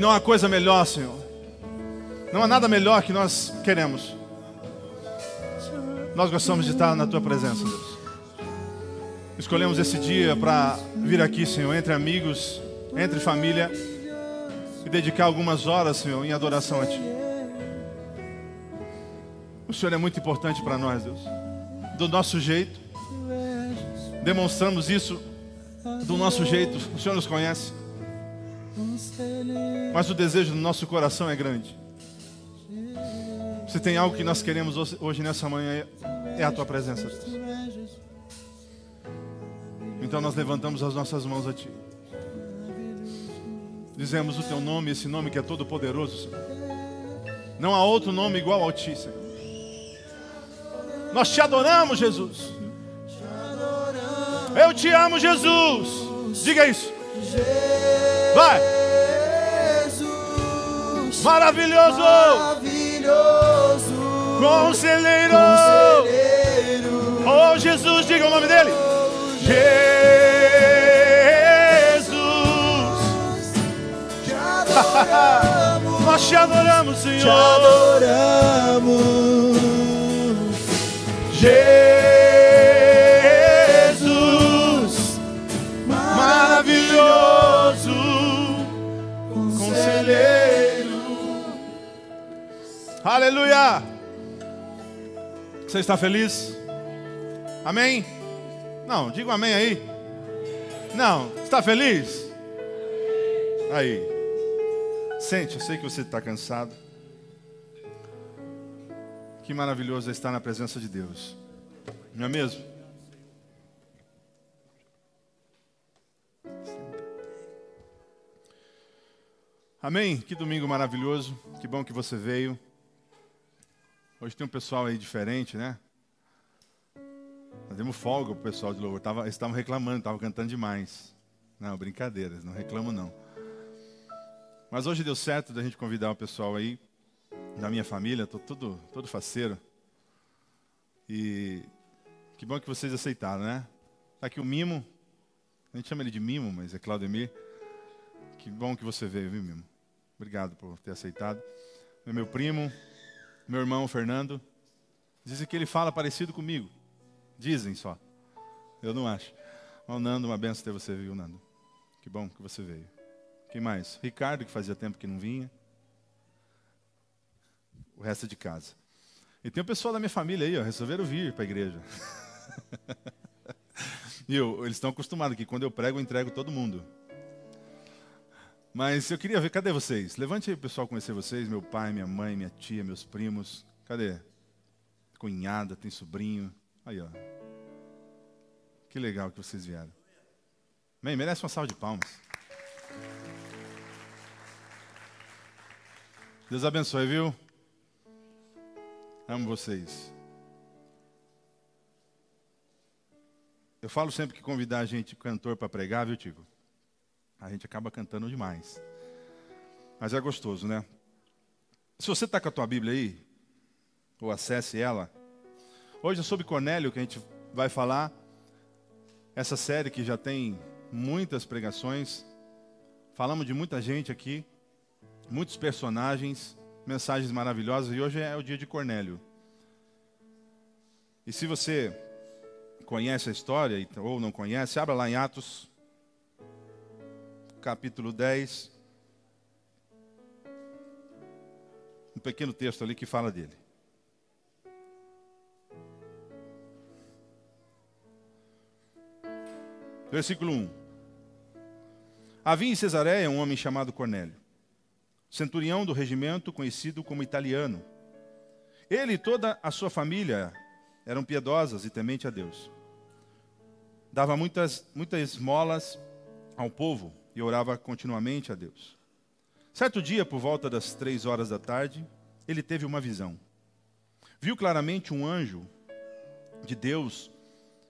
E não há coisa melhor, Senhor. Não há nada melhor que nós queremos. Nós gostamos de estar na tua presença, Deus. Escolhemos esse dia para vir aqui, Senhor, entre amigos, entre família e dedicar algumas horas, Senhor, em adoração a Ti. O Senhor é muito importante para nós, Deus. Do nosso jeito, demonstramos isso do nosso jeito. O Senhor nos conhece. Mas o desejo do nosso coração é grande. Se tem algo que nós queremos hoje nessa manhã, é a tua presença. Então nós levantamos as nossas mãos a ti. Dizemos o teu nome, esse nome que é todo poderoso, Senhor. Não há outro nome igual ao ti, Senhor. Nós te adoramos, Jesus. Eu te amo, Jesus. Diga isso. Vai. Maravilhoso. Maravilhoso. Conselheiro. Conselheiro. Oh, Jesus, diga o nome dele. Jesus. Te adoramos. Nós te adoramos, Senhor. Te adoramos. Jesus. Aleluia. Você está feliz? Amém? Não, diga um amém aí. Não, está feliz? Aí. Sente, eu sei que você está cansado. Que maravilhoso é estar na presença de Deus. Não é mesmo? Amém? Que domingo maravilhoso. Que bom que você veio. Hoje tem um pessoal aí diferente, né? Nós demos folga pro pessoal de louvor. Tava, eles estavam reclamando, estavam cantando demais. Não, brincadeiras, não reclamo não. Mas hoje deu certo da gente convidar o pessoal aí, da minha família, estou todo, todo faceiro. E que bom que vocês aceitaram, né? Tá aqui o Mimo. A gente chama ele de Mimo, mas é Claudemir. Que bom que você veio, viu, Mimo? Obrigado por ter aceitado. É meu primo, meu irmão Fernando. Dizem que ele fala parecido comigo. Dizem só. Eu não acho. Ó, Nando, uma benção ter você, viu, Nando? Que bom que você veio. Quem mais? Ricardo, que fazia tempo que não vinha. O resto é de casa. E tem o pessoal da minha família aí, ó, resolveram vir para a igreja. e eu, eles estão acostumados que quando eu prego, eu entrego todo mundo. Mas eu queria ver, cadê vocês? Levante aí pessoal conhecer vocês, meu pai, minha mãe, minha tia, meus primos. Cadê? Cunhada, tem sobrinho. Aí, ó. Que legal que vocês vieram. Bem, merece uma salva de palmas. Deus abençoe, viu? Amo vocês. Eu falo sempre que convidar a gente, cantor, para pregar, viu, Tico? A gente acaba cantando demais. Mas é gostoso, né? Se você está com a tua Bíblia aí, ou acesse ela, hoje é sobre Cornélio que a gente vai falar. Essa série que já tem muitas pregações. Falamos de muita gente aqui, muitos personagens, mensagens maravilhosas. E hoje é o dia de Cornélio. E se você conhece a história ou não conhece, abra lá em Atos capítulo 10. Um pequeno texto ali que fala dele. Versículo 1. Havia em Cesareia um homem chamado Cornélio, centurião do regimento conhecido como italiano. Ele e toda a sua família eram piedosas e temente a Deus. Dava muitas, muitas esmolas ao povo e orava continuamente a Deus. Certo dia, por volta das três horas da tarde, ele teve uma visão. Viu claramente um anjo de Deus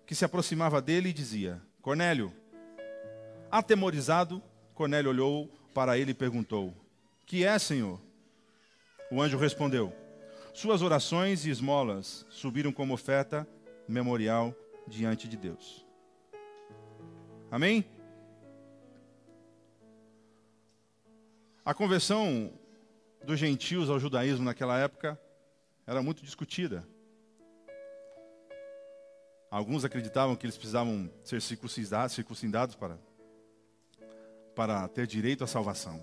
que se aproximava dele e dizia: Cornélio. Atemorizado, Cornélio olhou para ele e perguntou: Que é, Senhor? O anjo respondeu: Suas orações e esmolas subiram como oferta memorial diante de Deus. Amém? A conversão dos gentios ao judaísmo naquela época era muito discutida. Alguns acreditavam que eles precisavam ser circuncidados, circuncidados para, para ter direito à salvação.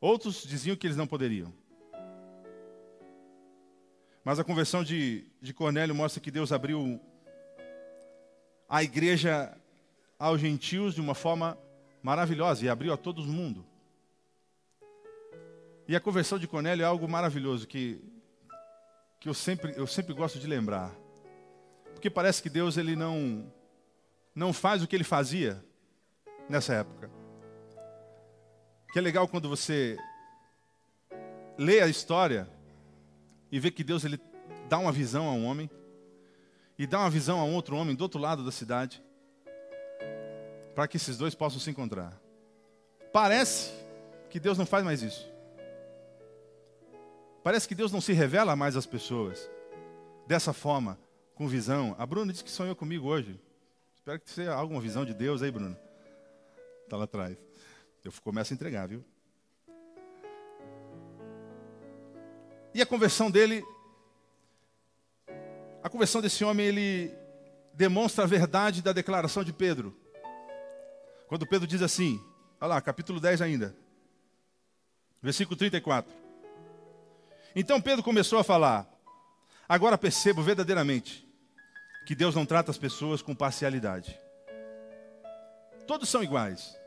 Outros diziam que eles não poderiam. Mas a conversão de, de Cornélio mostra que Deus abriu a igreja aos gentios de uma forma maravilhosa e abriu a todo mundo. E a conversão de Cornélio é algo maravilhoso que, que eu, sempre, eu sempre gosto de lembrar. Porque parece que Deus ele não, não faz o que ele fazia nessa época. Que é legal quando você lê a história e vê que Deus ele dá uma visão a um homem e dá uma visão a um outro homem do outro lado da cidade para que esses dois possam se encontrar. Parece que Deus não faz mais isso. Parece que Deus não se revela mais às pessoas dessa forma, com visão. A Bruna disse que sonhou comigo hoje. Espero que seja alguma visão de Deus aí, Bruno. Está lá atrás. Eu começo a entregar, viu? E a conversão dele, a conversão desse homem, ele demonstra a verdade da declaração de Pedro. Quando Pedro diz assim, olha lá, capítulo 10 ainda, versículo 34. Então Pedro começou a falar: Agora percebo verdadeiramente que Deus não trata as pessoas com parcialidade. Todos são iguais.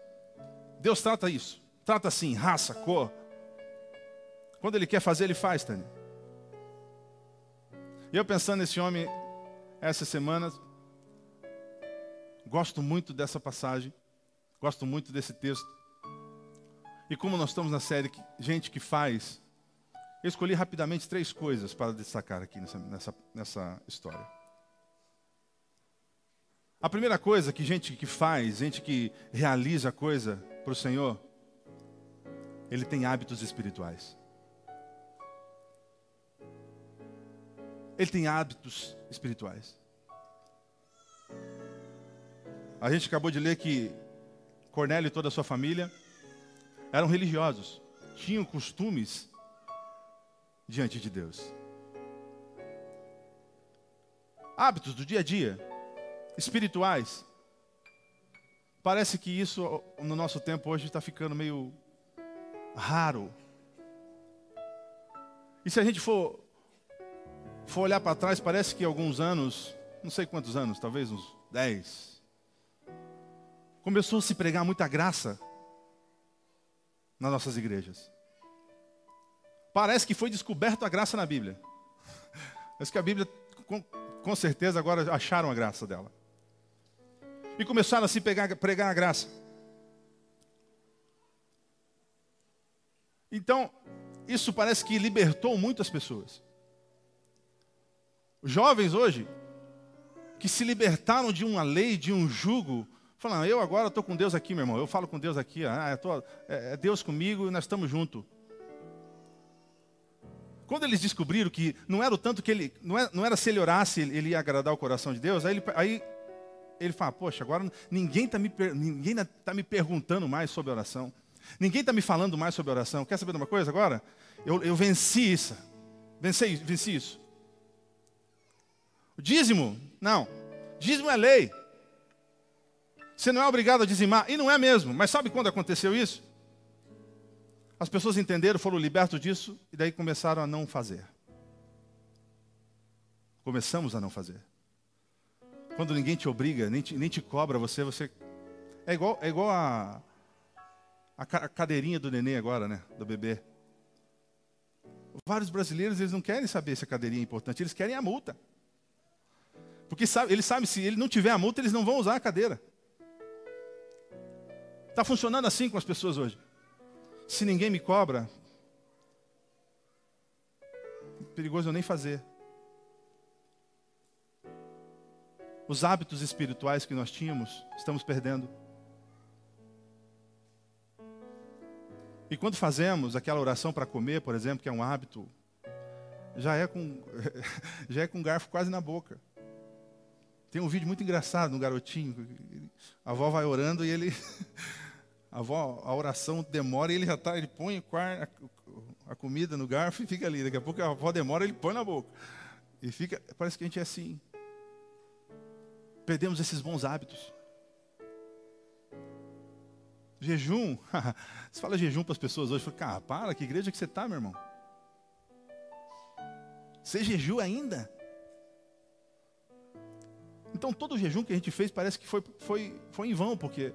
Deus trata isso. Trata assim, raça, cor. Quando Ele quer fazer, Ele faz, Tânia. Eu pensando nesse homem, essas semanas, gosto muito dessa passagem. Gosto muito desse texto. E como nós estamos na série Gente que Faz, eu escolhi rapidamente três coisas para destacar aqui nessa, nessa, nessa história. A primeira coisa que gente que faz, gente que realiza coisa para o Senhor, ele tem hábitos espirituais. Ele tem hábitos espirituais. A gente acabou de ler que Cornélio e toda a sua família eram religiosos, tinham costumes diante de Deus. Hábitos do dia a dia, espirituais. Parece que isso no nosso tempo hoje está ficando meio raro. E se a gente for, for olhar para trás, parece que alguns anos, não sei quantos anos, talvez uns 10, começou a se pregar muita graça nas nossas igrejas. Parece que foi descoberto a graça na Bíblia. Mas que a Bíblia, com, com certeza, agora acharam a graça dela. E começaram a se pegar, pregar a graça. Então, isso parece que libertou muitas pessoas. Jovens hoje, que se libertaram de uma lei, de um jugo, Falando, eu agora estou com Deus aqui, meu irmão. Eu falo com Deus aqui. Ah, tô, é, é Deus comigo e nós estamos juntos. Quando eles descobriram que não era o tanto que ele. Não era, não era se ele orasse, ele ia agradar o coração de Deus, aí ele, aí ele fala, poxa, agora ninguém está me, ninguém tá me perguntando mais sobre oração. Ninguém está me falando mais sobre oração. Quer saber de uma coisa agora? Eu, eu venci isso. Venci, venci isso. O dízimo? Não. Dízimo é lei. Você não é obrigado a dizimar. E não é mesmo. Mas sabe quando aconteceu isso? As pessoas entenderam, foram libertos disso e daí começaram a não fazer. Começamos a não fazer. Quando ninguém te obriga, nem te, nem te cobra você, você. É igual, é igual a, a cadeirinha do neném agora, né? Do bebê. Vários brasileiros, eles não querem saber se a cadeirinha é importante, eles querem a multa. Porque sabe, eles sabem, se ele não tiver a multa, eles não vão usar a cadeira. Está funcionando assim com as pessoas hoje. Se ninguém me cobra, perigoso eu nem fazer. Os hábitos espirituais que nós tínhamos, estamos perdendo. E quando fazemos aquela oração para comer, por exemplo, que é um hábito, já é com já é com garfo quase na boca. Tem um vídeo muito engraçado no garotinho. A avó vai orando e ele A avó, a oração demora e ele já tá, ele põe a, comida no garfo e fica ali. Daqui a pouco a avó demora, ele põe na boca. E fica, parece que a gente é assim. Perdemos esses bons hábitos. Jejum. você fala jejum para as pessoas hoje, fala, cara, para, que igreja que você está, meu irmão? Você jejum ainda? Então todo o jejum que a gente fez parece que foi, foi, foi em vão, porque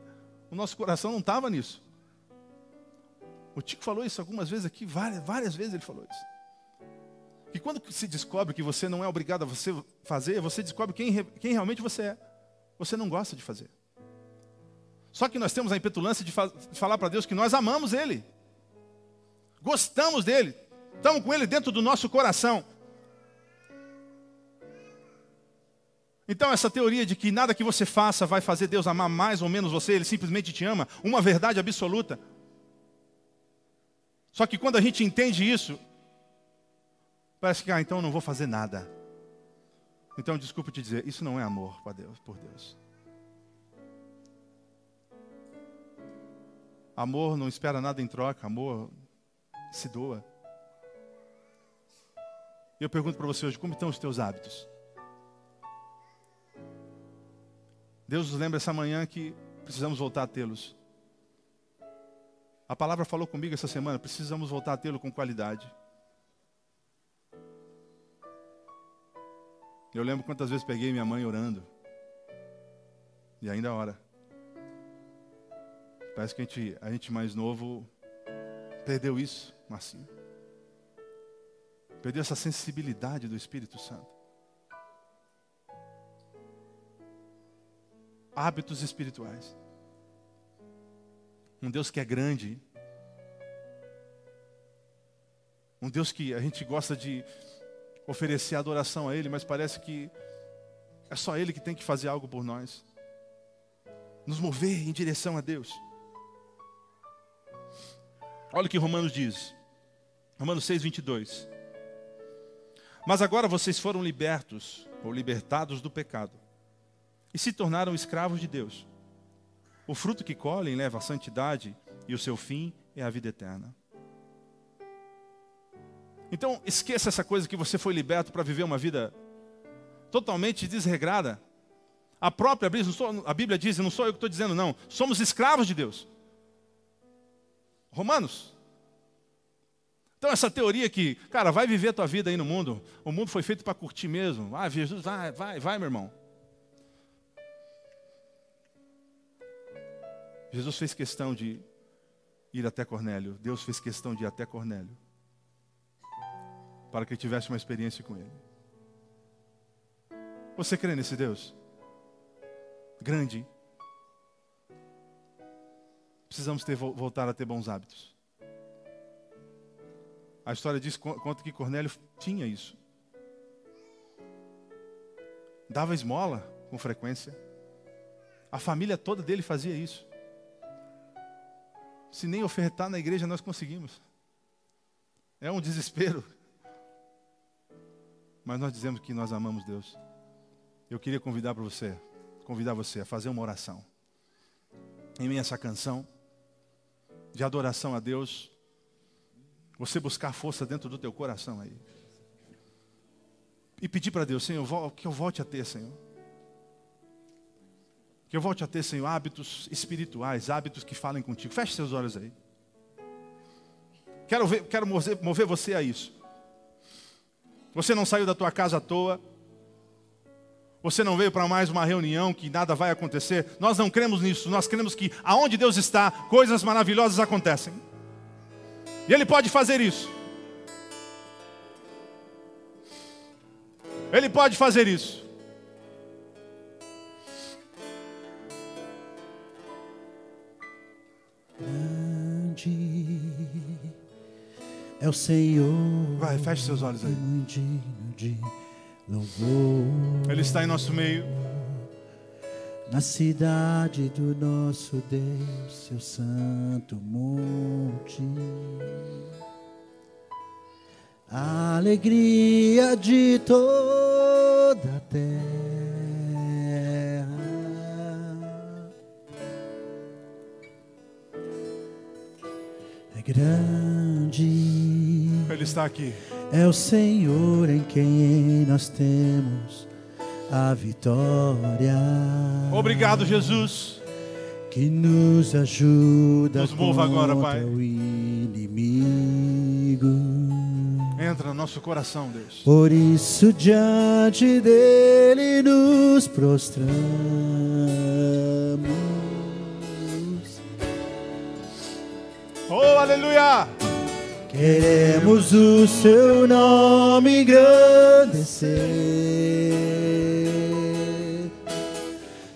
o nosso coração não estava nisso. O Tico falou isso algumas vezes aqui, várias, várias vezes ele falou isso. E quando se descobre que você não é obrigado a você fazer, você descobre quem, quem realmente você é. Você não gosta de fazer. Só que nós temos a impetulância de, fa de falar para Deus que nós amamos Ele. Gostamos dele. Estamos com Ele dentro do nosso coração. Então, essa teoria de que nada que você faça vai fazer Deus amar mais ou menos você, Ele simplesmente te ama, uma verdade absoluta. Só que quando a gente entende isso, parece que, ah, então eu não vou fazer nada. Então, desculpa te dizer, isso não é amor por Deus. Por Deus. Amor não espera nada em troca, amor se doa. Eu pergunto para você hoje, como estão os teus hábitos? Deus nos lembra essa manhã que precisamos voltar a tê-los. A palavra falou comigo essa semana, precisamos voltar a tê-lo com qualidade. Eu lembro quantas vezes peguei minha mãe orando. E ainda ora. Parece que a gente, a gente mais novo perdeu isso, Marcinho. Perdeu essa sensibilidade do Espírito Santo. Hábitos espirituais. Um Deus que é grande. Um Deus que a gente gosta de oferecer adoração a Ele, mas parece que é só Ele que tem que fazer algo por nós. Nos mover em direção a Deus. Olha o que Romanos diz. Romanos 6, 22. Mas agora vocês foram libertos, ou libertados do pecado, e se tornaram escravos de Deus. O fruto que colhem leva à santidade, e o seu fim é a vida eterna. Então, esqueça essa coisa que você foi liberto para viver uma vida totalmente desregrada. A própria a Bíblia diz, não sou eu que estou dizendo, não, somos escravos de Deus. Romanos. Então essa teoria que, cara, vai viver a tua vida aí no mundo, o mundo foi feito para curtir mesmo. Ah, Jesus, vai, vai, vai, meu irmão. Jesus fez questão de ir até Cornélio. Deus fez questão de ir até Cornélio. Para que ele tivesse uma experiência com ele. Você crê nesse Deus? Grande, precisamos ter, voltar a ter bons hábitos. A história diz conta que Cornélio tinha isso. Dava esmola com frequência. A família toda dele fazia isso. Se nem ofertar na igreja nós conseguimos. É um desespero. Mas nós dizemos que nós amamos Deus. Eu queria convidar para você, convidar você a fazer uma oração. Em mim essa canção de adoração a Deus, você buscar força dentro do teu coração aí. E pedir para Deus, Senhor, que eu volte a ter, Senhor. Que eu volte a ter, Senhor, hábitos espirituais, hábitos que falem contigo. Feche seus olhos aí. Quero, ver, quero mover, mover você a isso. Você não saiu da tua casa à toa. Você não veio para mais uma reunião que nada vai acontecer. Nós não cremos nisso. Nós cremos que aonde Deus está, coisas maravilhosas acontecem. E Ele pode fazer isso. Ele pode fazer isso. É o Senhor. Vai, feche seus olhos aí. De louvor. Ele está em nosso meio. Na cidade do nosso Deus, seu santo monte. A alegria de toda a terra. Grande Ele está aqui. é o Senhor em quem nós temos a vitória. Obrigado, Jesus. que nos ajuda Nos mova agora, Pai. o inimigo. Entra no nosso coração, Deus. Por isso diante dele nos prostramos. Oh, aleluia! Queremos o seu nome engrandecer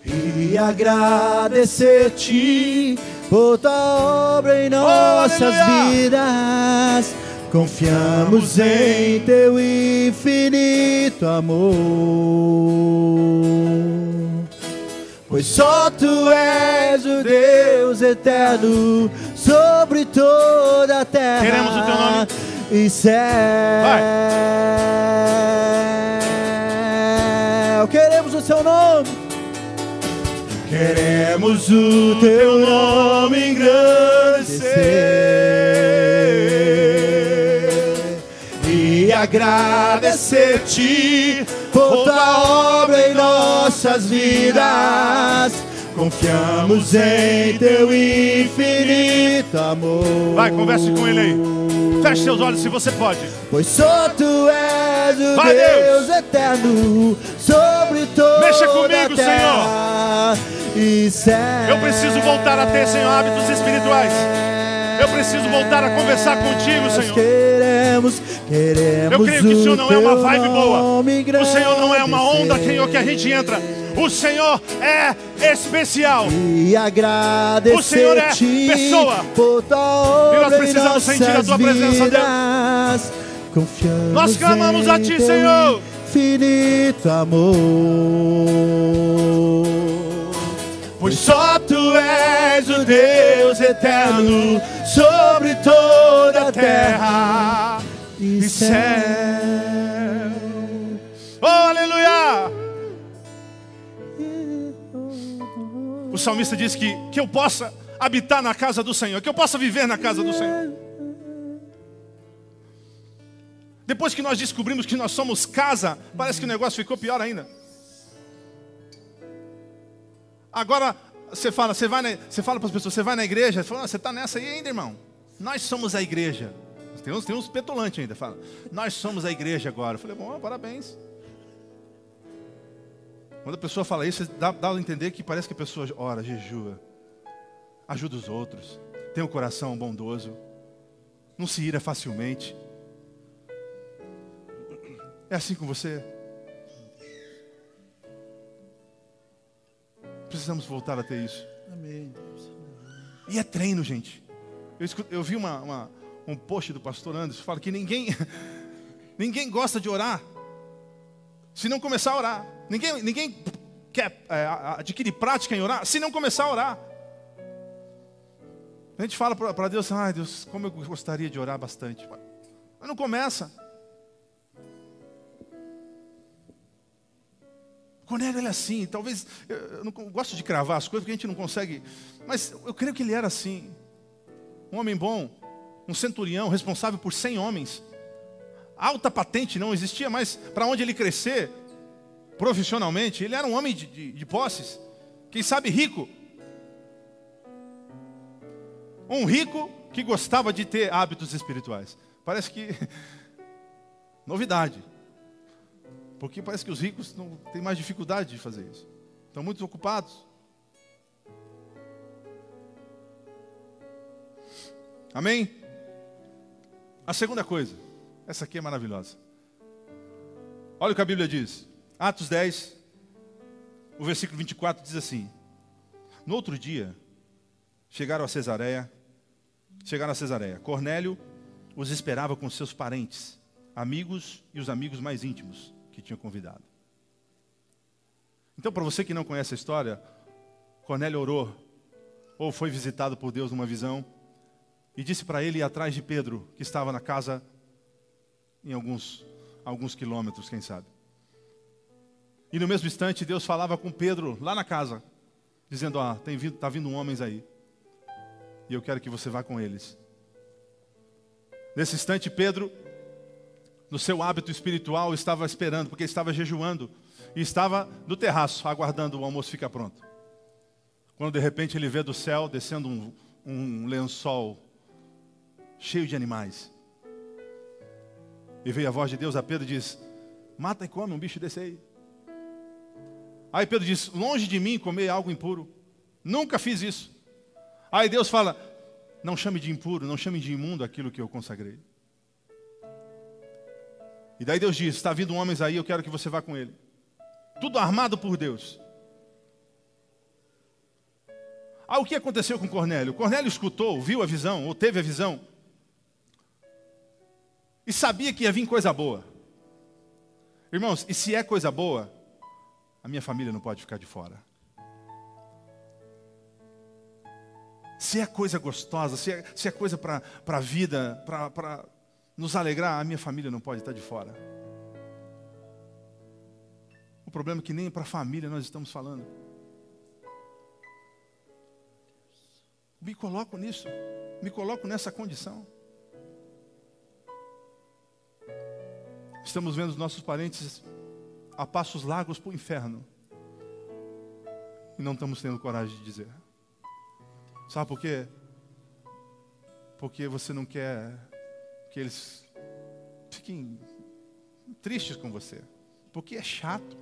e agradecer-te por tua obra em nossas aleluia! vidas. Confiamos em teu infinito amor. Pois só tu és o Deus eterno sobre toda a terra Queremos o teu nome. e céu. Queremos o seu nome. Queremos o teu nome engrandecer e agradecer-te por tua obra em nossas vidas. Confiamos em teu infinito amor. Vai, converse com ele aí. Feche seus olhos se você pode. Pois só tu és o Vai, Deus, Deus. eterno sobre toda Mexa comigo, terra e céu. Eu preciso voltar a ter, Senhor, hábitos espirituais. Eu preciso voltar a conversar contigo, Senhor. Queremos, queremos Eu creio que o Senhor não é uma vibe boa. O Senhor não é uma onda, Senhor, que a gente entra. O Senhor é especial. E agradecer O Senhor é pessoa. E nós precisamos sentir a tua presença, vidas. Confiamos Nós clamamos a ti, Senhor. Infinito amor. Pois só tu és o Deus eterno sobre toda a terra e céu. Oh, aleluia! O salmista diz que, que eu possa habitar na casa do Senhor, que eu possa viver na casa do Senhor. Depois que nós descobrimos que nós somos casa, parece que o negócio ficou pior ainda. Agora você fala, você vai, na, você fala para as pessoas, você vai na igreja, você fala, "Ah, você está nessa aí ainda, irmão. Nós somos a igreja. Tem uns, tem uns petulantes ainda, fala, nós somos a igreja agora. Eu falei, bom, parabéns. Quando a pessoa fala isso, dá, dá a entender que parece que a pessoa ora, jejua, ajuda os outros, tem um coração bondoso, não se ira facilmente. É assim com você? Precisamos voltar a ter isso. Amém. E é treino, gente. Eu, escu- eu vi uma- uma- um post do pastor Anderson que fala que ninguém, ninguém gosta de orar se não começar a orar. Ninguém, ninguém quer é, adquirir prática em orar se não começar a orar. A gente fala para Deus, ai Deus, como eu gostaria de orar bastante. Mas não começa. Cornélio ele é assim, talvez, eu eu não gosto de cravar as coisas porque a gente não consegue, mas eu creio que ele era assim. Um homem bom, um centurião responsável por 100 homens. Alta patente não existia mais para onde ele crescer profissionalmente. Ele era um homem de, de, de posses, quem sabe rico. Um rico que gostava de ter hábitos espirituais. Parece que novidade. Porque parece que os ricos não têm mais dificuldade de fazer isso. Estão muito ocupados. Amém? A segunda coisa, essa aqui é maravilhosa. Olha o que a Bíblia diz. Atos 10, o versículo 24 diz assim: No outro dia, chegaram a Cesareia, chegaram a Cesareia. Cornélio os esperava com seus parentes, amigos e os amigos mais íntimos que tinham convidado. Então, para você que não conhece a história, Cornélio orou, ou foi visitado por Deus numa visão, e disse para ele ir atrás de Pedro, que estava na casa em alguns, alguns quilômetros, quem sabe. E no mesmo instante, Deus falava com Pedro lá na casa, dizendo: Ó, tem vindo, tá vindo homens aí, e eu quero que você vá com eles. Nesse instante, Pedro, no seu hábito espiritual, estava esperando, porque estava jejuando, e estava no terraço, aguardando o almoço ficar pronto. Quando de repente ele vê do céu descendo um, um lençol cheio de animais. E veio a voz de Deus a Pedro e diz: Mata e come um bicho desse aí. Aí Pedro diz: Longe de mim comer algo impuro. Nunca fiz isso. Aí Deus fala: Não chame de impuro, não chame de imundo aquilo que eu consagrei. E daí Deus diz: Está vindo homens aí, eu quero que você vá com ele. Tudo armado por Deus. Ah, o que aconteceu com Cornélio? Cornélio escutou, viu a visão, ou teve a visão, e sabia que ia vir coisa boa. Irmãos, e se é coisa boa, a minha família não pode ficar de fora. Se é coisa gostosa, se é, se é coisa para a vida, para nos alegrar, a minha família não pode estar de fora. O problema é que nem para a família nós estamos falando. Me coloco nisso, me coloco nessa condição. Estamos vendo os nossos parentes a passos largos para o inferno. E não estamos tendo coragem de dizer. Sabe por quê? Porque você não quer que eles fiquem tristes com você. Porque é chato.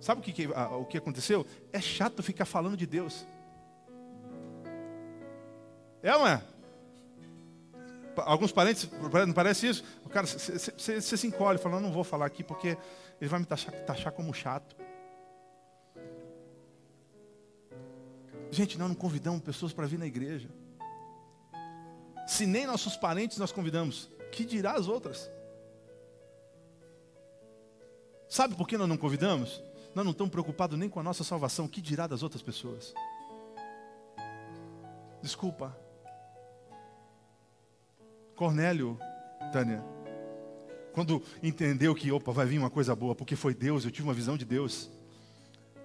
Sabe o que, que, o que aconteceu? É chato ficar falando de Deus. É não é? Alguns parentes, não parece isso? O cara, você se encolhe, falando, não vou falar aqui porque ele vai me taxar, taxar como chato. Gente, nós não convidamos pessoas para vir na igreja. Se nem nossos parentes nós convidamos, que dirá as outras? Sabe por que nós não convidamos? Nós não estamos preocupados nem com a nossa salvação, que dirá das outras pessoas? Desculpa, Cornélio, Tânia, quando entendeu que, opa, vai vir uma coisa boa, porque foi Deus, eu tive uma visão de Deus.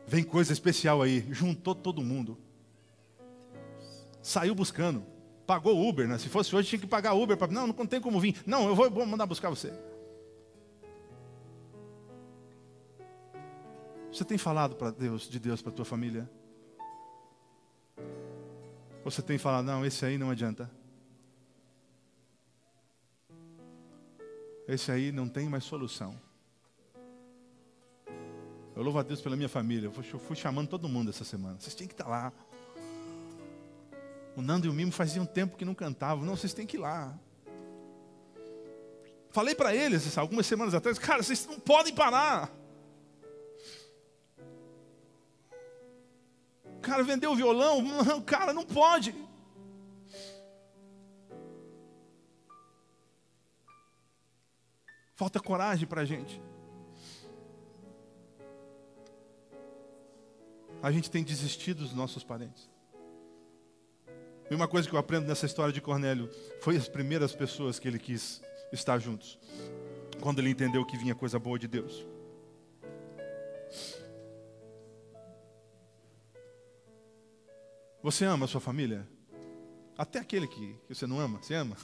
Vem coisa especial aí, juntou todo mundo. Saiu buscando, pagou Uber, né? Se fosse hoje tinha que pagar Uber para, não, não tem como vir. Não, eu vou, mandar buscar você. Você tem falado para Deus, de Deus para tua família? Você tem falado, não, esse aí não adianta. esse aí não tem mais solução. Eu louvo a Deus pela minha família. Eu fui chamando todo mundo essa semana. Vocês têm que estar lá. O Nando e o Mimo faziam tempo que não cantavam. Não, vocês têm que ir lá. Falei para eles algumas semanas atrás, cara, vocês não podem parar. Cara vendeu o violão, cara, não pode. Falta coragem para a gente. A gente tem desistido dos nossos parentes. E uma coisa que eu aprendo nessa história de Cornélio foi as primeiras pessoas que ele quis estar juntos. Quando ele entendeu que vinha coisa boa de Deus. Você ama a sua família? Até aquele que, que você não ama, você ama?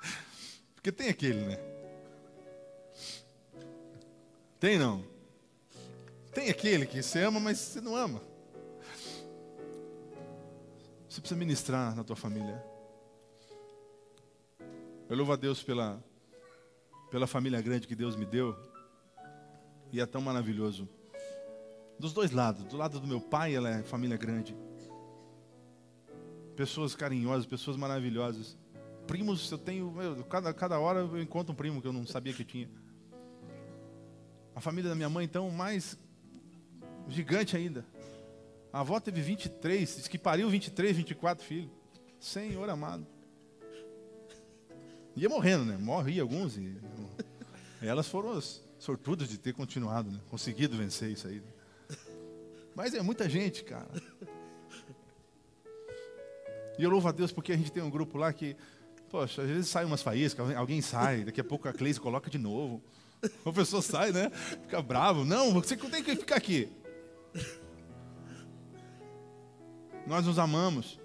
Porque tem aquele, né? Tem não? Tem aquele que você ama, mas você não ama. Precisa ministrar na tua família. Eu louvo a Deus pela, pela família grande que Deus me deu. E é tão maravilhoso. Dos dois lados. Do lado do meu pai, ela é família grande. Pessoas carinhosas, pessoas maravilhosas. Primos, eu tenho. Meu, cada, cada hora eu encontro um primo que eu não sabia que tinha. A família da minha mãe, então, mais gigante ainda. A avó teve 23, disse que pariu 23, 24 filhos. Senhor amado. Ia morrendo, né? Morria alguns. E, elas foram as sortudas de ter continuado, né? Conseguido vencer isso aí. Mas é muita gente, cara. E eu louvo a Deus porque a gente tem um grupo lá que, poxa, às vezes sai umas faíscas, alguém sai, daqui a pouco a Cleise coloca de novo. O professor sai, né? Fica bravo. Não, você tem que ficar aqui. Nós nos amamos.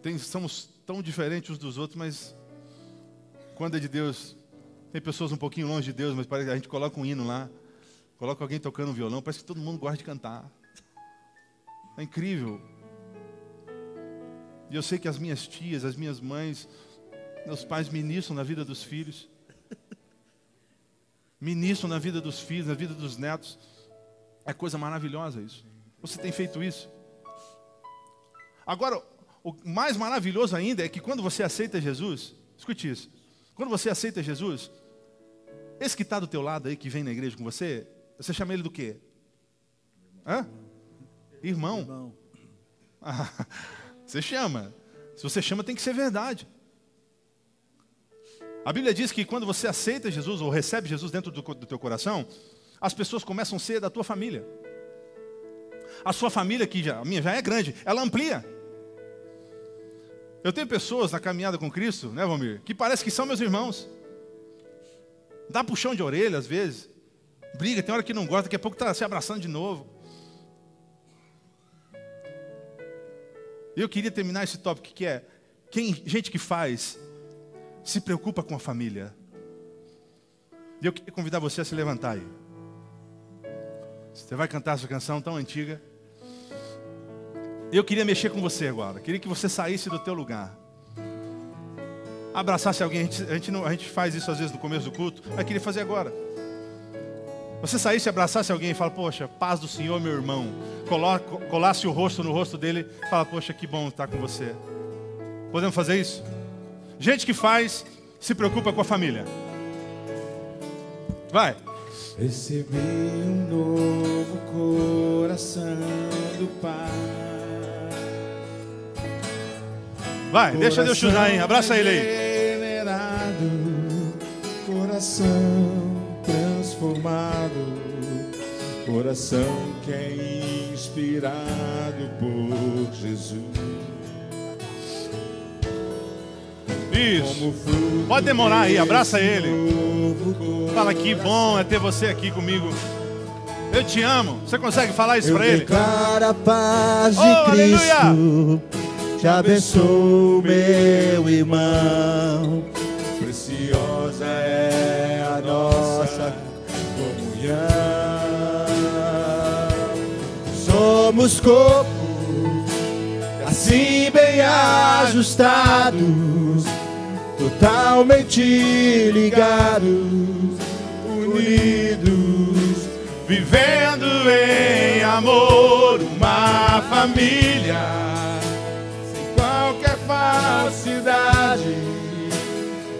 Tem, somos tão diferentes uns dos outros, mas quando é de Deus, tem pessoas um pouquinho longe de Deus, mas parece que a gente coloca um hino lá, coloca alguém tocando um violão, parece que todo mundo gosta de cantar. É incrível. E eu sei que as minhas tias, as minhas mães, meus pais ministram na vida dos filhos. Ministram na vida dos filhos, na vida dos netos. É coisa maravilhosa isso. Você tem feito isso? Agora, o mais maravilhoso ainda é que quando você aceita Jesus, escute isso. Quando você aceita Jesus, esse que está do teu lado aí, que vem na igreja com você, você chama ele do quê? Hã? Irmão. Irmão. Ah, você chama. Se você chama, tem que ser verdade. A Bíblia diz que quando você aceita Jesus ou recebe Jesus dentro do, do teu coração, as pessoas começam a ser da tua família. A sua família, que já, a minha já é grande, ela amplia. Eu tenho pessoas na caminhada com Cristo, né, Valmir, que parece que são meus irmãos. Dá puxão de orelha às vezes. Briga, tem hora que não gosta, daqui a pouco está se abraçando de novo. Eu queria terminar esse tópico que é quem gente que faz se preocupa com a família. E eu queria convidar você a se levantar aí. Você vai cantar essa canção tão antiga. Eu queria mexer com você agora. Queria que você saísse do teu lugar. Abraçasse alguém. A gente, a gente, não, a gente faz isso às vezes no começo do culto. Mas queria fazer agora. Você saísse, abraçasse alguém e fala, poxa, paz do Senhor, meu irmão. Colasse o rosto no rosto dele e fala, poxa, que bom estar com você. Podemos fazer isso? Gente que faz, se preocupa com a família. Vai. Recebi um novo coração do Pai. Vai, deixa Deus te usar, hein? Abraça ele aí. Coração transformado, coração que é inspirado por Jesus. Isso. Pode demorar aí, abraça ele. Fala que bom é ter você aqui comigo. Eu te amo. Você consegue falar isso para ele? Declara a paz de oh, Cristo. Aleluia te abençoo, meu irmão. Preciosa é a nossa comunhão. Somos corpo, assim bem ajustados, totalmente ligados, unidos, vivendo em amor, uma família falsidade,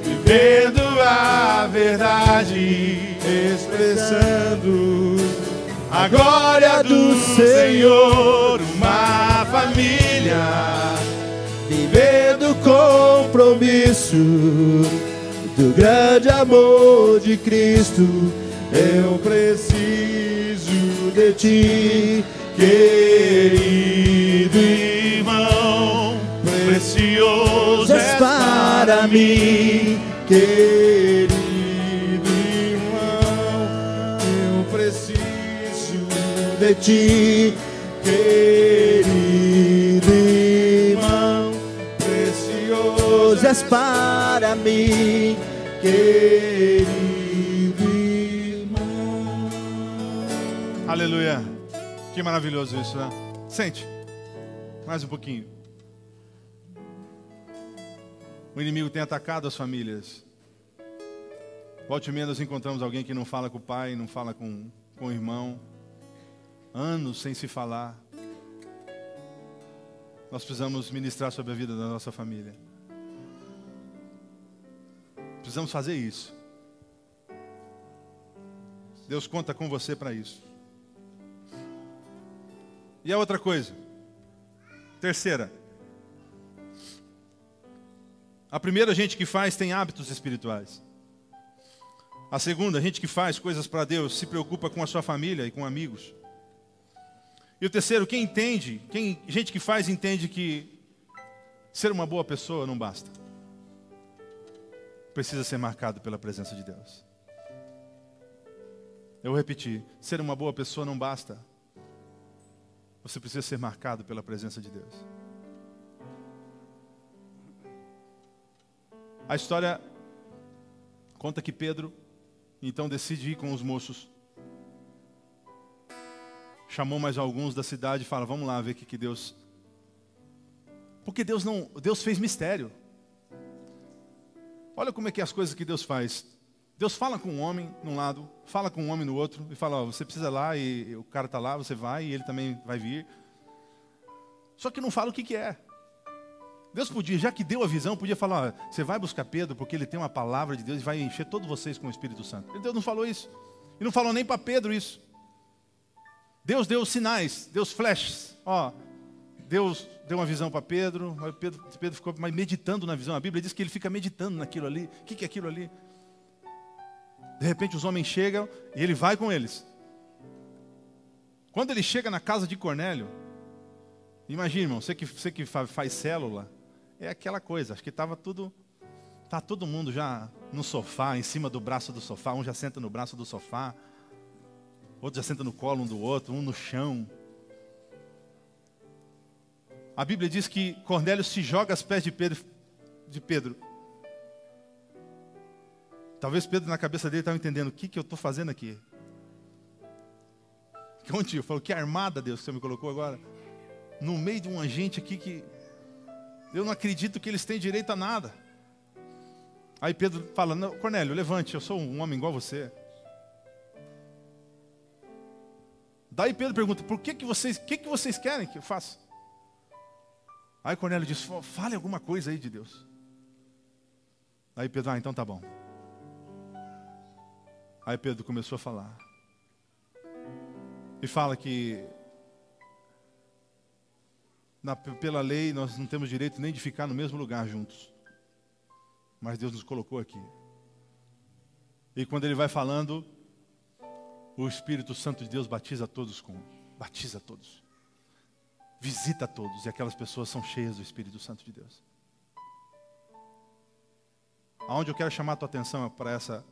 vivendo a verdade, expressando a glória do Senhor, uma família, vivendo compromisso do grande amor de Cristo. Eu preciso de ti, querido para mim, querido irmão. Eu preciso de ti, querido irmão. Precioso és para mim, querido irmão. Aleluia. Que maravilhoso isso, né? Sente. Mais um pouquinho. O inimigo tem atacado as famílias. Volte e nós encontramos alguém que não fala com o pai, não fala com, com o irmão. Anos sem se falar. Nós precisamos ministrar sobre a vida da nossa família. Precisamos fazer isso. Deus conta com você para isso. E a outra coisa. Terceira. A primeira, a gente que faz tem hábitos espirituais. A segunda, a gente que faz coisas para Deus, se preocupa com a sua família e com amigos. E o terceiro, quem entende, quem gente que faz entende que ser uma boa pessoa não basta. Precisa ser marcado pela presença de Deus. Eu vou repetir, ser uma boa pessoa não basta. Você precisa ser marcado pela presença de Deus. A história Conta que Pedro então decide ir com os moços. Chamou mais alguns da cidade e fala: Vamos lá ver o que, que Deus. Porque Deus não. Deus fez mistério. Olha como é que é as coisas que Deus faz. Deus fala com um homem num lado, fala com um homem no outro, e fala: ó, você precisa lá, e o cara está lá, você vai, e ele também vai vir. Só que não fala o que, que é. Deus podia, já que deu a visão, podia falar: ó, você vai buscar Pedro, porque ele tem uma palavra de Deus e vai encher todos vocês com o Espírito Santo. Deus não falou isso. E não falou nem para Pedro isso. Deus deu sinais, Deus flashes. Ó, Deus deu uma visão para Pedro, Pedro, Pedro ficou meditando na visão. A Bíblia diz que ele fica meditando naquilo ali. O que, que é aquilo ali? De repente os homens chegam e ele vai com eles. Quando ele chega na casa de Cornélio, imagina, irmão, você que, você que faz célula, é aquela coisa, acho que estava tudo, tá todo mundo já no sofá, em cima do braço do sofá, um já senta no braço do sofá, outro já senta no colo um do outro, um no chão. A Bíblia diz que Cornélio se joga aos pés de Pedro, de Pedro. Talvez Pedro na cabeça dele estava entendendo o que, que eu estou fazendo aqui. Onde eu falo, que armada Deus que você me colocou agora. No meio de um agente aqui que eu não acredito que eles têm direito a nada. Aí Pedro fala, não, Cornélio, levante, eu sou um homem igual a você. Daí Pedro pergunta, por que, que vocês, que, que vocês querem que eu faça? Aí Cornélio diz, fale alguma coisa aí de Deus. Aí Pedro, ah, então tá bom. Aí Pedro começou a falar. E fala que na, pela lei nós não temos direito nem de ficar no mesmo lugar juntos. Mas Deus nos colocou aqui. E quando ele vai falando, o Espírito Santo de Deus batiza todos com. Batiza todos. Visita todos. E aquelas pessoas são cheias do Espírito Santo de Deus. Aonde eu quero chamar a tua atenção para essa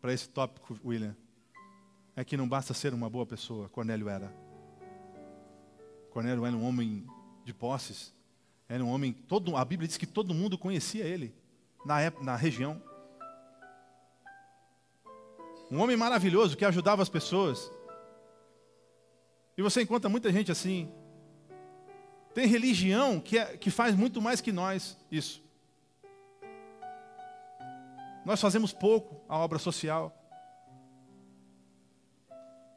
para esse tópico, William, é que não basta ser uma boa pessoa, Cornélio era. Cornélio era um homem de posses, era um homem, todo, a Bíblia diz que todo mundo conhecia ele na, época, na região. Um homem maravilhoso que ajudava as pessoas. E você encontra muita gente assim. Tem religião que, é, que faz muito mais que nós isso. Nós fazemos pouco a obra social.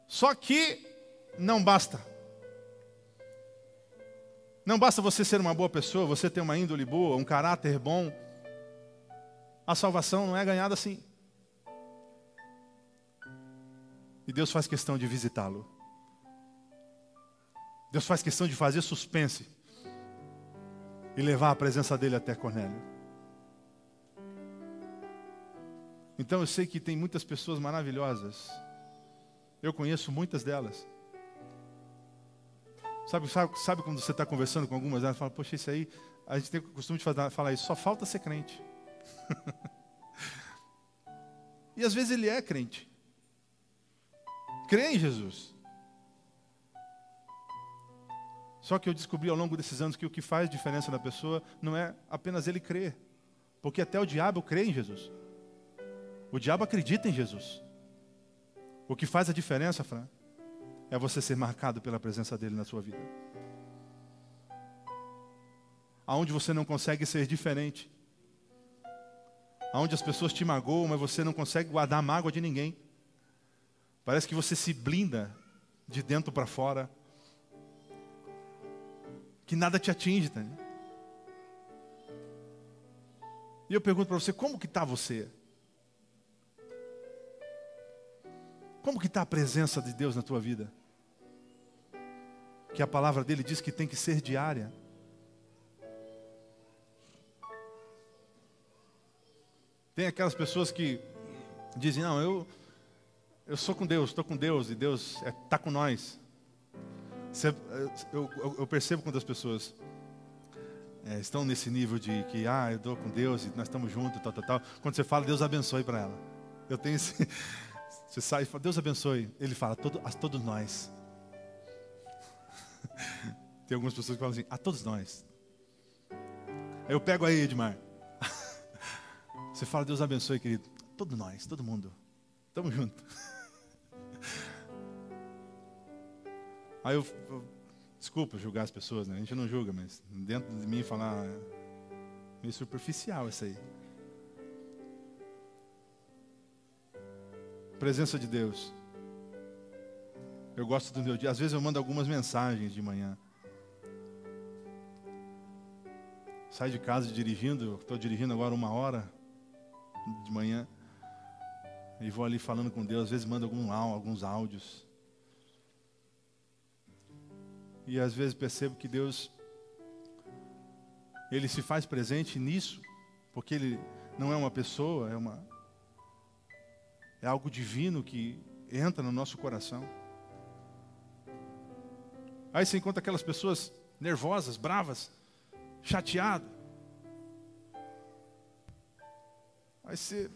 Só que não basta. Não basta você ser uma boa pessoa, você ter uma índole boa, um caráter bom. A salvação não é ganhada assim. E Deus faz questão de visitá-lo. Deus faz questão de fazer suspense e levar a presença dele até Cornélio. Então eu sei que tem muitas pessoas maravilhosas. Eu conheço muitas delas. Sabe, sabe, sabe quando você está conversando com algumas delas, fala, poxa, isso aí, a gente tem o costume de falar, falar isso, só falta ser crente. e às vezes ele é crente. Crê em Jesus. Só que eu descobri ao longo desses anos que o que faz diferença na pessoa não é apenas ele crer. Porque até o diabo crê em Jesus. O diabo acredita em Jesus. O que faz a diferença, Fran, é você ser marcado pela presença dele na sua vida. Aonde você não consegue ser diferente. Aonde as pessoas te magoam, mas você não consegue guardar mágoa de ninguém. Parece que você se blinda de dentro para fora. Que nada te atinge, tá? E eu pergunto para você, como que está você? Como que está a presença de Deus na tua vida? Que a palavra dele diz que tem que ser diária. Tem aquelas pessoas que dizem, não, eu, eu sou com Deus, estou com Deus e Deus está é, tá com nós. Eu, eu, percebo quando as pessoas é, estão nesse nível de que, ah, eu estou com Deus e nós estamos juntos, tal, tal, tal. Quando você fala, Deus abençoe para ela. Eu tenho esse, você sai e fala, Deus abençoe. Ele fala, todo, a todos nós. Tem algumas pessoas que falam assim, a todos nós. Aí eu pego aí, Edmar. Você fala, Deus abençoe, querido. Todo nós, todo mundo. Tamo junto. Aí eu, eu, desculpa julgar as pessoas, né? A gente não julga, mas dentro de mim falar meio superficial isso aí. Presença de Deus. Eu gosto do meu dia. Às vezes eu mando algumas mensagens de manhã. Sai de casa dirigindo, estou dirigindo agora uma hora de manhã. E vou ali falando com Deus, às vezes mando algum, alguns áudios. E às vezes percebo que Deus, Ele se faz presente nisso, porque Ele não é uma pessoa, é uma. É algo divino que entra no nosso coração. Aí você encontra aquelas pessoas nervosas, bravas, chateadas. Aí você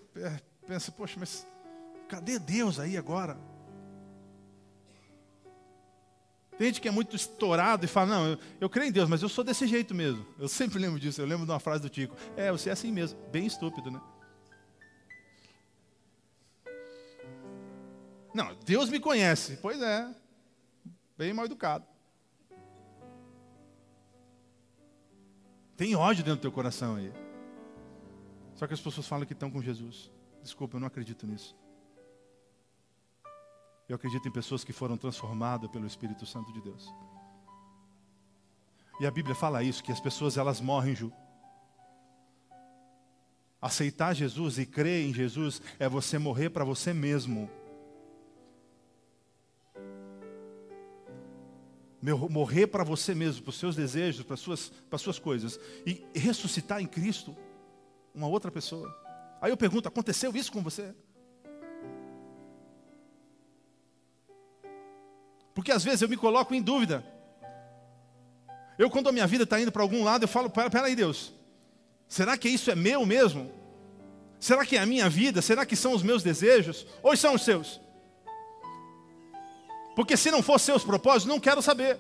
pensa, poxa, mas cadê Deus aí agora? Tem gente que é muito estourado e fala, não, eu, eu, creio em Deus, mas eu sou desse jeito mesmo. Eu sempre lembro disso, eu lembro de uma frase do Tico. É, você é assim mesmo, bem estúpido, né? Não, Deus me conhece. Pois é, bem mal educado. Tem ódio dentro do teu coração aí. Só que as pessoas falam que estão com Jesus. Desculpa, eu não acredito nisso. Eu acredito em pessoas que foram transformadas pelo Espírito Santo de Deus. E a Bíblia fala isso, que as pessoas elas morrem, Ju. Aceitar Jesus e crer em Jesus é você morrer para você mesmo. Morrer para você mesmo, para os seus desejos, para as suas, para as suas coisas. E ressuscitar em Cristo uma outra pessoa. Aí eu pergunto: aconteceu isso com você? Porque às vezes eu me coloco em dúvida. Eu, quando a minha vida está indo para algum lado, eu falo: peraí, Deus, será que isso é meu mesmo? Será que é a minha vida? Será que são os meus desejos? Ou são os seus? Porque se não for seus propósitos, não quero saber.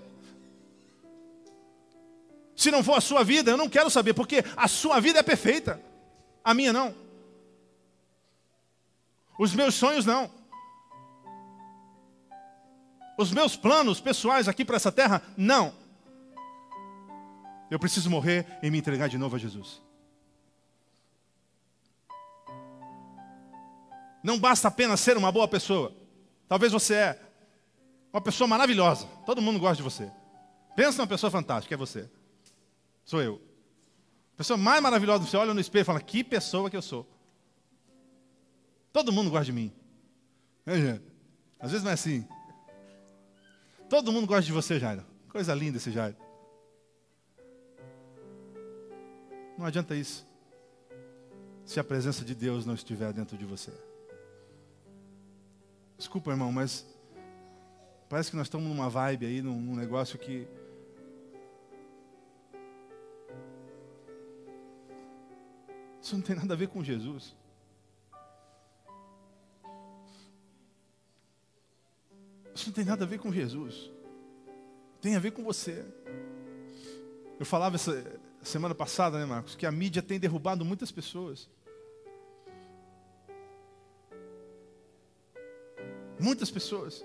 Se não for a sua vida, eu não quero saber, porque a sua vida é perfeita, a minha não. Os meus sonhos não. Os meus planos pessoais aqui para essa terra, não. Eu preciso morrer e me entregar de novo a Jesus. Não basta apenas ser uma boa pessoa. Talvez você é uma pessoa maravilhosa. Todo mundo gosta de você. Pensa numa pessoa fantástica, é você. Sou eu. A pessoa mais maravilhosa, você olha no espelho e fala: Que pessoa que eu sou. Todo mundo gosta de mim. Às vezes não é assim. Todo mundo gosta de você, Jairo. Coisa linda esse Jairo. Não adianta isso. Se a presença de Deus não estiver dentro de você. Desculpa, irmão, mas parece que nós estamos numa vibe aí, num, num negócio que. Isso não tem nada a ver com Jesus. Isso não tem nada a ver com Jesus. Tem a ver com você. Eu falava essa semana passada, né, Marcos, que a mídia tem derrubado muitas pessoas. Muitas pessoas.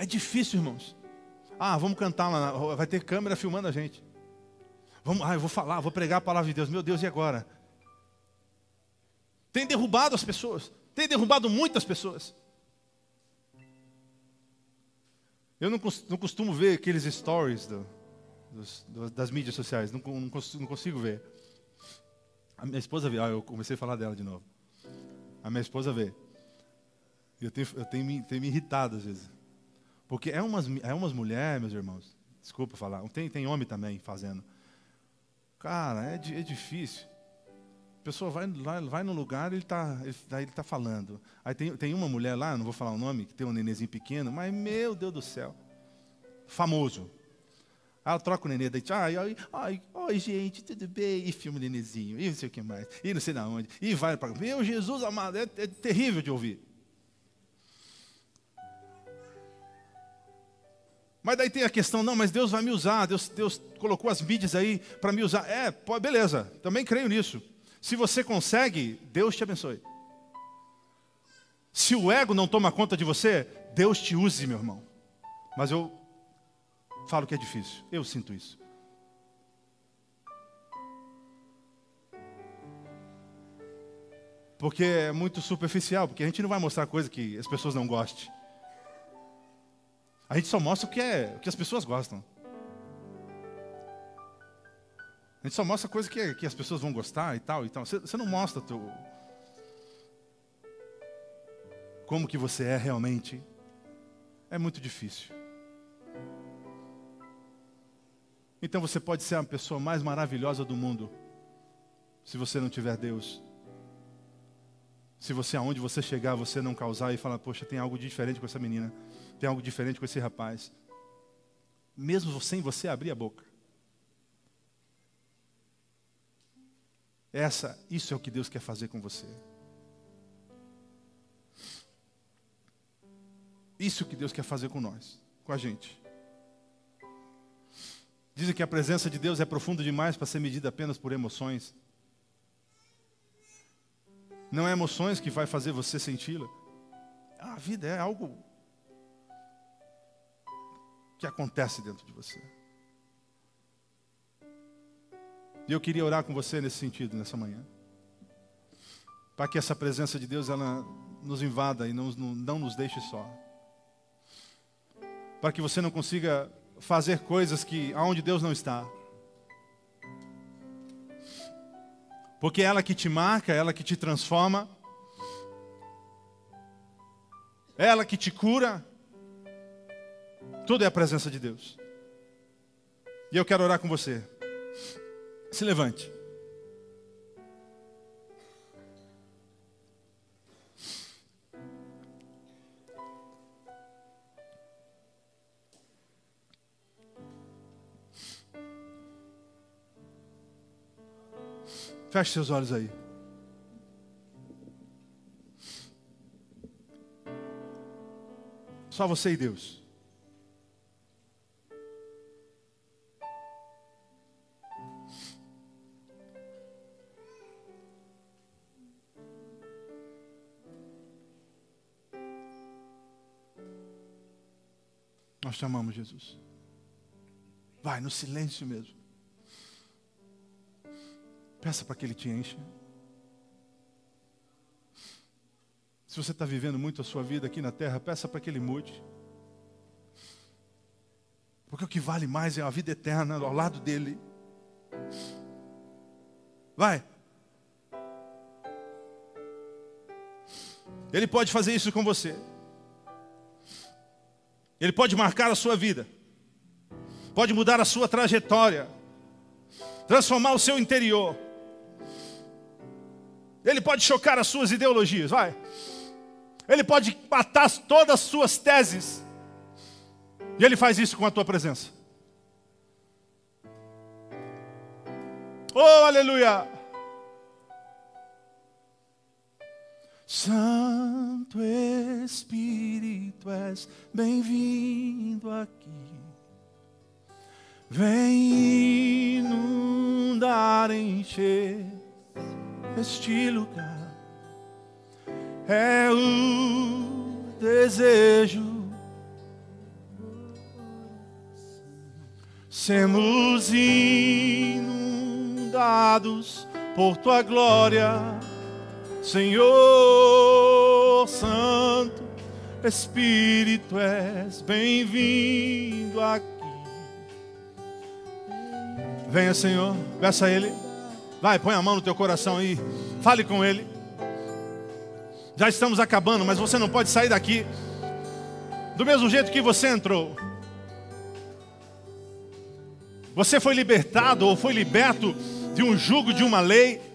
É difícil, irmãos. Ah, vamos cantar lá, vai ter câmera filmando a gente. Vamos, ah, eu vou falar, vou pregar a palavra de Deus. Meu Deus, e agora? Tem derrubado as pessoas. Tem derrubado muitas pessoas. Eu não, costumo ver aqueles stories do, dos, das mídias sociais, não, não, não, consigo ver. A minha esposa vê, ah, eu comecei a falar dela de novo. A minha esposa vê. Eu tenho, eu tenho, tenho me irritado às vezes. Porque é umas, é umas mulheres, meus irmãos, desculpa falar, tem, tem homem também fazendo. Cara, é, é difícil. A pessoa vai, lá, vai no lugar, ele está ele, ele tá falando. Aí tem, tem uma mulher lá, não vou falar o nome, que tem um nenenzinho pequeno, mas meu Deus do céu. Famoso. Ela troca o nenê, daí, ai, ai, ai, oi gente, tudo bem? E filma o nenenzinho, e não sei o que mais, e não sei de onde, e vai para. Meu Jesus amado, é, é terrível de ouvir. Mas daí tem a questão, não, mas Deus vai me usar, Deus, Deus colocou as mídias aí para me usar. É, pô, beleza, também creio nisso. Se você consegue, Deus te abençoe. Se o ego não toma conta de você, Deus te use, meu irmão. Mas eu falo que é difícil. Eu sinto isso. Porque é muito superficial, porque a gente não vai mostrar coisa que as pessoas não gostem. A gente só mostra o que, é, o que as pessoas gostam. A gente só mostra coisa que, que as pessoas vão gostar e tal e tal. Você, não mostra teu, como que você é realmente. É muito difícil. Então você pode ser a pessoa mais maravilhosa do mundo, se você não tiver Deus. Se você, aonde você chegar, você não causar e falar, poxa, tem algo diferente com essa menina, tem algo diferente com esse rapaz. Mesmo sem você abrir a boca. Essa, isso é o que Deus quer fazer com você. Isso que Deus quer fazer com nós, com a gente. Dizem que a presença de Deus é profunda demais para ser medida apenas por emoções. Não é emoções que vai fazer você senti-la. A vida é algo que acontece dentro de você. E eu queria orar com você nesse sentido, nessa manhã. Para que essa presença de Deus ela nos invada e não, não, nos deixe só. Para que você não consiga fazer coisas que aonde Deus não está. Porque é ela que te marca, é ela que te transforma, é ela que te cura. Tudo é a presença de Deus. E eu quero orar com você. Se levante. Feche seus olhos aí. Só você e Deus. Nós te amamos, Jesus. Vai no silêncio mesmo. Peça para que Ele te encha. Se você está vivendo muito a sua vida aqui na terra, peça para que Ele mude. Porque o que vale mais é a vida eterna ao lado dele. Vai. Ele pode fazer isso com você. Ele pode marcar a sua vida. Pode mudar a sua trajetória. Transformar o seu interior. Ele pode chocar as suas ideologias, vai. Ele pode matar todas as suas teses. E ele faz isso com a tua presença. Oh, aleluia! Santo Espírito, és bem-vindo aqui. Vem inundar, encher este lugar. É o desejo. Sermos inundados por tua glória, Senhor Santo, Espírito, és bem-vindo aqui. Venha, Senhor, peça a Ele. Vai, põe a mão no teu coração aí. Fale com Ele. Já estamos acabando, mas você não pode sair daqui do mesmo jeito que você entrou. Você foi libertado ou foi liberto de um jugo, de uma lei.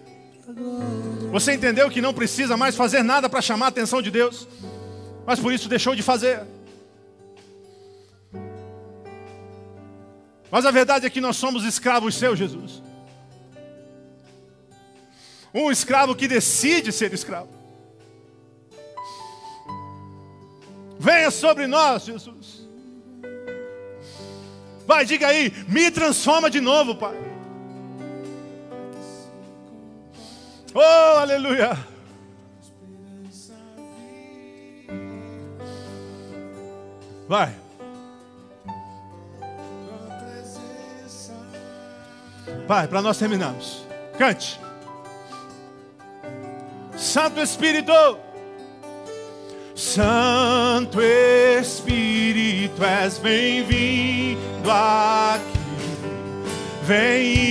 Você entendeu que não precisa mais fazer nada para chamar a atenção de Deus, mas por isso deixou de fazer. Mas a verdade é que nós somos escravos seus, Jesus. Um escravo que decide ser escravo. Venha sobre nós, Jesus. Vai, diga aí, me transforma de novo, Pai. Oh, aleluia. Vai. Vai, para nós terminarmos. Cante. Santo Espírito. Santo Espírito, és bem-vindo aqui. Vem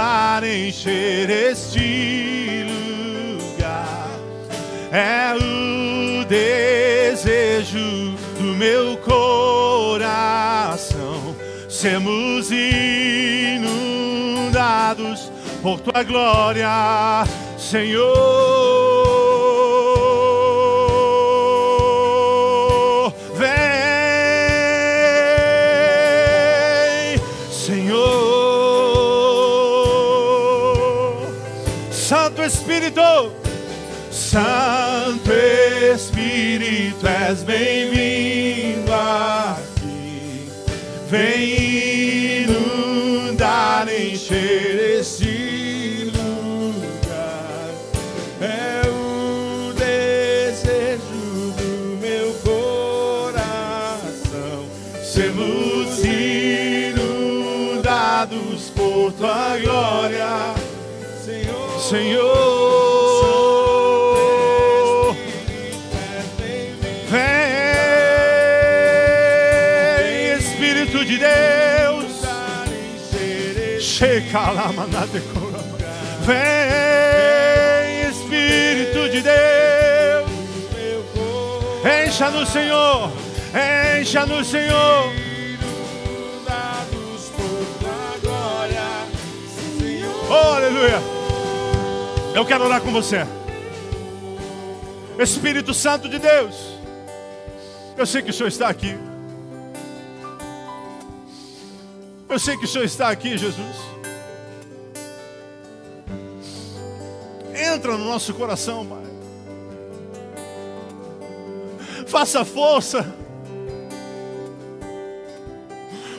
inundar, encher este lugar. É o desejo do meu coração. Sermos inundados por tua glória, Senhor. Santo Espírito, és bem-vindo aqui. Vem inundar, encher este lugar. É o desejo do meu coração. Sermos inundados por tua glória, Senhor. Senhor. Vem, Espírito de Deus. Encha no Senhor. Encha no Senhor. Oh, aleluia. Eu quero orar com você. Espírito Santo de Deus. Eu sei que o Senhor está aqui. Eu sei que o Senhor está aqui, Jesus. Entra no nosso coração, Pai. Faça força.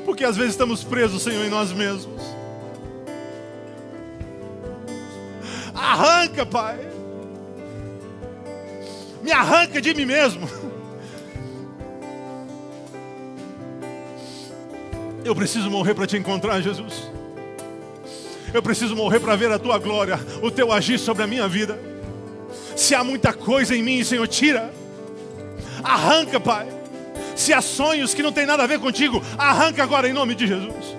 Porque às vezes estamos presos, Senhor, em nós mesmos. Arranca, Pai. Me arranca de mim mesmo. Eu preciso morrer para te encontrar, Jesus. Eu preciso morrer para ver a tua glória, o teu agir sobre a minha vida. Se há muita coisa em mim, Senhor, tira. Arranca, Pai. Se há sonhos que não tem nada a ver contigo, arranca agora em nome de Jesus.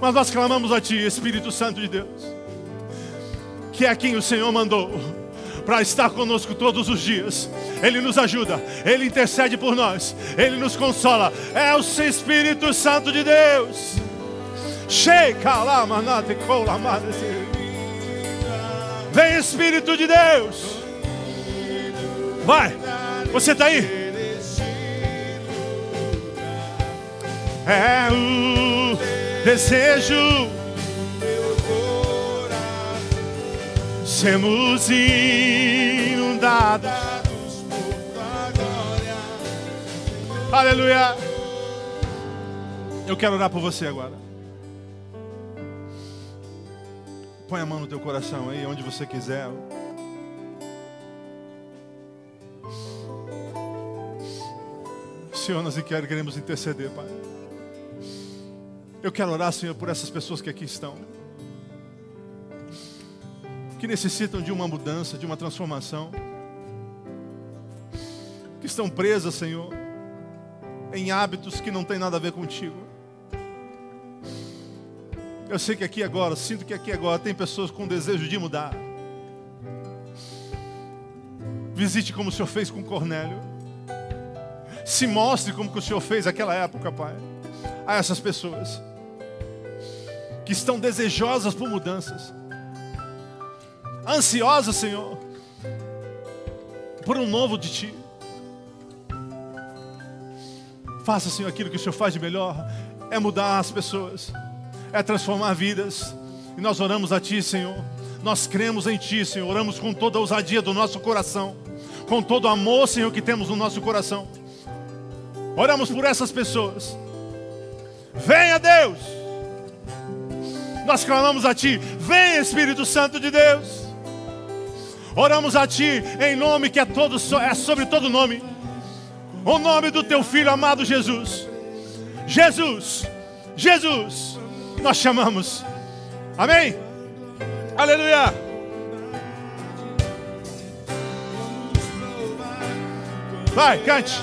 Mas nós clamamos a Ti, Espírito Santo de Deus, que é quem o Senhor mandou para estar conosco todos os dias. Ele nos ajuda, Ele intercede por nós, Ele nos consola. É o Espírito Santo de Deus. Vem Espírito de Deus. Vai, você está aí? É o desejo sermos inundados. Aleluia. Eu quero orar por você agora. Põe a mão no teu coração aí, onde você quiser. Senhor, nós queremos interceder, Pai. Eu quero orar, Senhor, por essas pessoas que aqui estão que necessitam de uma mudança, de uma transformação, que estão presas, Senhor, em hábitos que não tem nada a ver contigo. Eu sei que aqui agora, sinto que aqui agora tem pessoas com desejo de mudar. Visite como o Senhor fez com Cornélio. Se mostre como que o Senhor fez naquela época, Pai, a essas pessoas que estão desejosas por mudanças ansiosa, Senhor, por um novo de Ti. Faça, Senhor, aquilo que o Senhor faz de melhor, é mudar as pessoas, é transformar vidas. E nós oramos a Ti, Senhor. Nós cremos em Ti, Senhor. Oramos com toda a ousadia do nosso coração, com todo o amor, Senhor, que temos no nosso coração. Oramos por essas pessoas. Venha, Deus. Nós clamamos a Ti. Vem, Espírito Santo de Deus. Oramos a Ti em nome que é, todo, é sobre todo nome. O nome do Teu Filho amado Jesus. Jesus, Jesus, nós chamamos. Amém? Aleluia. Vai, cante.